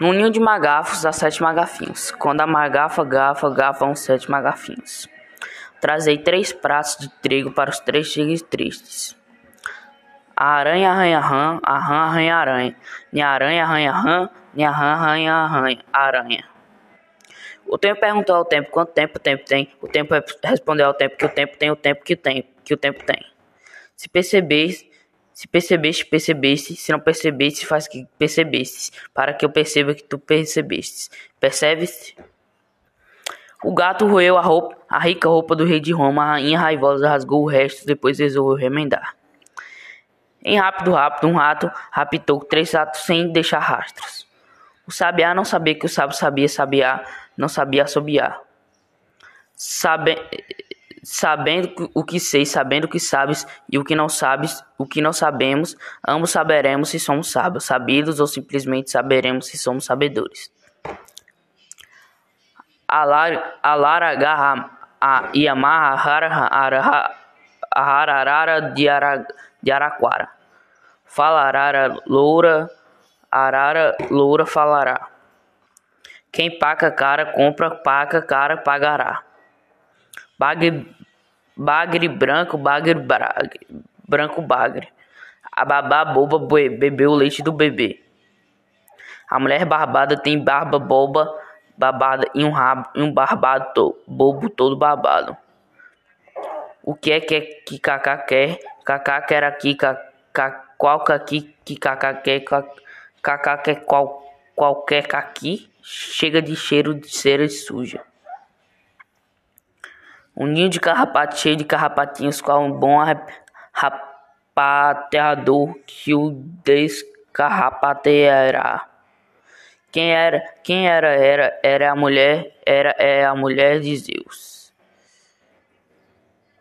No ninho de magafos há sete magafinhos. Quando a magafa gafa, gafam sete magafinhos. Trazei três pratos de trigo para os três tigres tristes. A aranha arranha rã, a rã arranha aranha. Nem aranha arranha rã, nem a rã arranha arranha, aranha. O tempo perguntou ao tempo quanto tempo o tempo tem. O tempo respondeu ao tempo que o tempo tem o tempo que tem, que o tempo tem. Se percebeste, se percebeste, percebeste. Se não percebeste, faz que percebeste, para que eu perceba que tu percebeste. Percebes? O gato roeu a roupa, a rica roupa do rei de Roma. A rainha raivosa rasgou o resto, depois resolveu remendar. Em rápido, rápido, um rato raptou três ratos sem deixar rastros. O sabiá não sabia que o sábio sabia sabiá, não sabia assobiar. Sabe, sabendo o que sei, sabendo o que sabes e o que não sabes, o que não sabemos, ambos saberemos se somos sábios, sabidos ou simplesmente saberemos se somos sabedores. Alara garra a Yamaha Hararara de Araquara. Falarara loura, arara loura falará. Quem paga cara compra, paga cara pagará. Bagre, bagre branco, bagre bagre, branco bagre. A babá boba bebeu o leite do bebê. A mulher barbada tem barba boba babada e um rabo e um barbado to, bobo todo babado. O que é que é que Cacá quer? Cacá quer aqui, cacá, qual aqui que Cacá quer? Cacá quer qual, qualquer aqui? Chega de cheiro de cera suja. Um ninho de carrapato cheio de carrapatinhos, qual um bom rapateador que o descarrapateará. Quem era? Quem era? Era era a mulher, era é a mulher de Zeus.